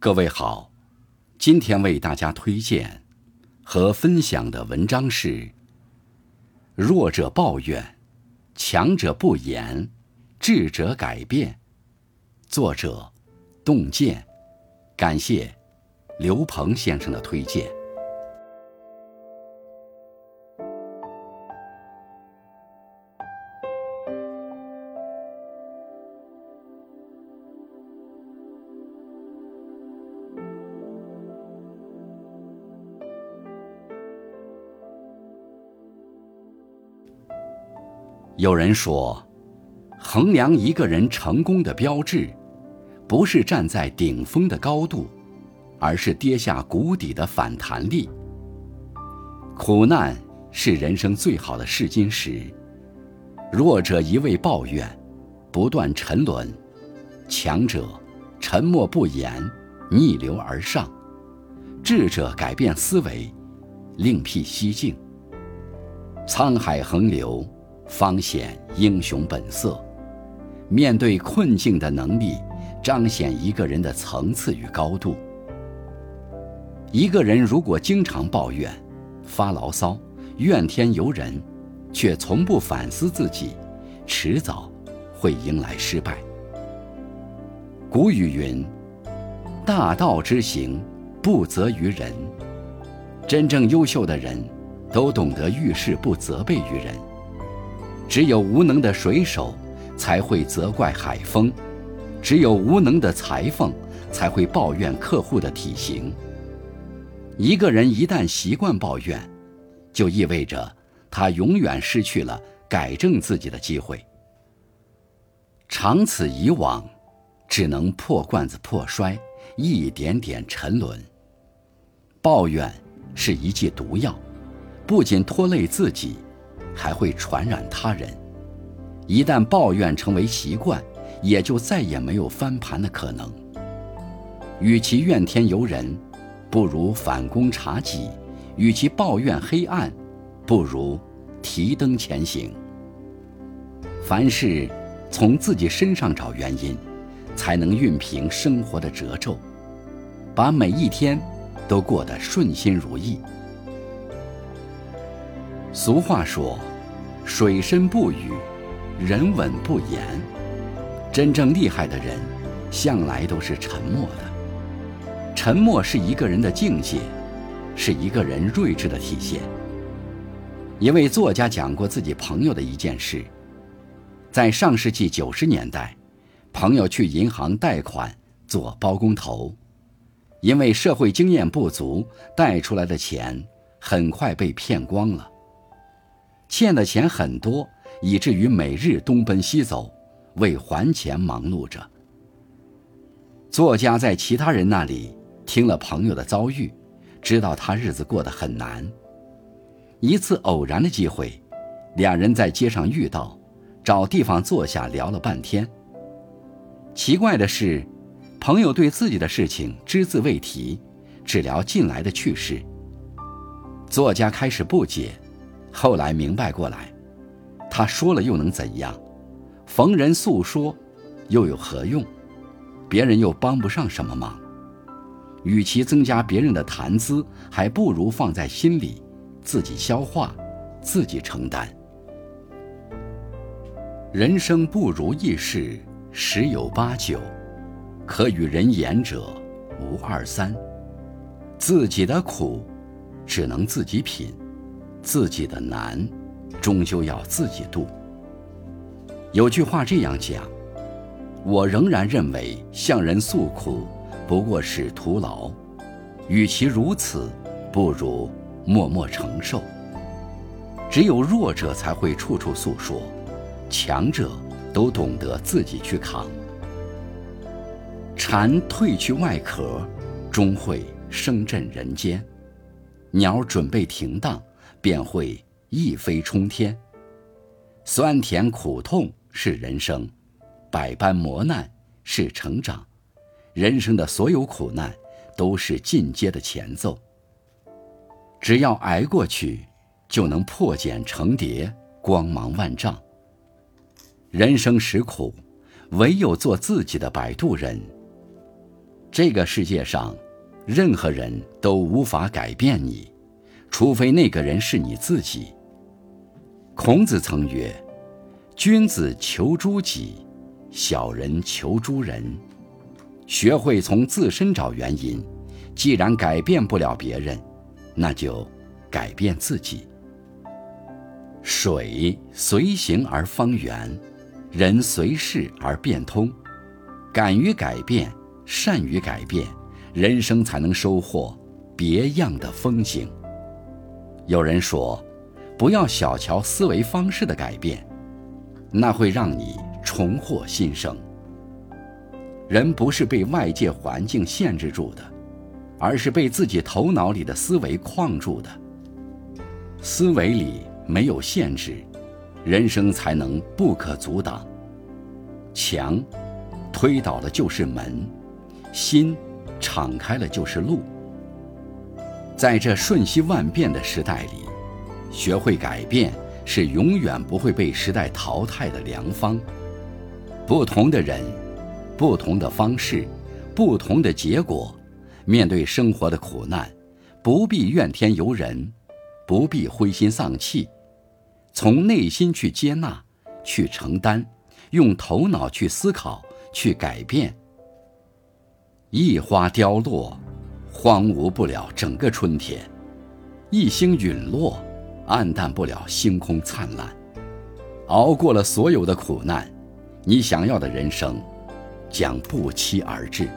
各位好，今天为大家推荐和分享的文章是：弱者抱怨，强者不言，智者改变。作者：洞见。感谢刘鹏先生的推荐。有人说，衡量一个人成功的标志，不是站在顶峰的高度，而是跌下谷底的反弹力。苦难是人生最好的试金石。弱者一味抱怨，不断沉沦；强者沉默不言，逆流而上；智者改变思维，另辟蹊径。沧海横流。方显英雄本色，面对困境的能力，彰显一个人的层次与高度。一个人如果经常抱怨、发牢骚、怨天尤人，却从不反思自己，迟早会迎来失败。古语云：“大道之行，不责于人。”真正优秀的人，都懂得遇事不责备于人。只有无能的水手才会责怪海风，只有无能的裁缝才会抱怨客户的体型。一个人一旦习惯抱怨，就意味着他永远失去了改正自己的机会。长此以往，只能破罐子破摔，一点点沉沦。抱怨是一剂毒药，不仅拖累自己。还会传染他人。一旦抱怨成为习惯，也就再也没有翻盘的可能。与其怨天尤人，不如反躬察己；与其抱怨黑暗，不如提灯前行。凡事从自己身上找原因，才能熨平生活的褶皱，把每一天都过得顺心如意。俗话说：“水深不语，人稳不言。”真正厉害的人，向来都是沉默的。沉默是一个人的境界，是一个人睿智的体现。一位作家讲过自己朋友的一件事：在上世纪九十年代，朋友去银行贷款做包工头，因为社会经验不足，贷出来的钱很快被骗光了。欠的钱很多，以至于每日东奔西走，为还钱忙碌着。作家在其他人那里听了朋友的遭遇，知道他日子过得很难。一次偶然的机会，两人在街上遇到，找地方坐下聊了半天。奇怪的是，朋友对自己的事情只字未提，只聊近来的趣事。作家开始不解。后来明白过来，他说了又能怎样？逢人诉说，又有何用？别人又帮不上什么忙。与其增加别人的谈资，还不如放在心里，自己消化，自己承担。人生不如意事十有八九，可与人言者无二三。自己的苦，只能自己品。自己的难，终究要自己度。有句话这样讲：我仍然认为向人诉苦不过是徒劳，与其如此，不如默默承受。只有弱者才会处处诉说，强者都懂得自己去扛。蝉褪去外壳，终会声震人间；鸟准备停当。便会一飞冲天。酸甜苦痛是人生，百般磨难是成长。人生的所有苦难都是进阶的前奏。只要挨过去，就能破茧成蝶，光芒万丈。人生实苦，唯有做自己的摆渡人。这个世界上，任何人都无法改变你，除非那个人是你自己。孔子曾曰：“君子求诸己，小人求诸人。”学会从自身找原因，既然改变不了别人，那就改变自己。水随形而方圆，人随事而变通。敢于改变，善于改变，人生才能收获别样的风景。有人说，不要小瞧思维方式的改变，那会让你重获新生。人不是被外界环境限制住的，而是被自己头脑里的思维框住的。思维里没有限制，人生才能不可阻挡。墙推倒了就是门，心敞开了就是路。在这瞬息万变的时代里，学会改变是永远不会被时代淘汰的良方。不同的人。不同的方式，不同的结果。面对生活的苦难，不必怨天尤人，不必灰心丧气，从内心去接纳，去承担，用头脑去思考，去改变。一花凋落，荒芜不了整个春天；一星陨落，暗淡不了星空灿烂。熬过了所有的苦难，你想要的人生。将不期而至。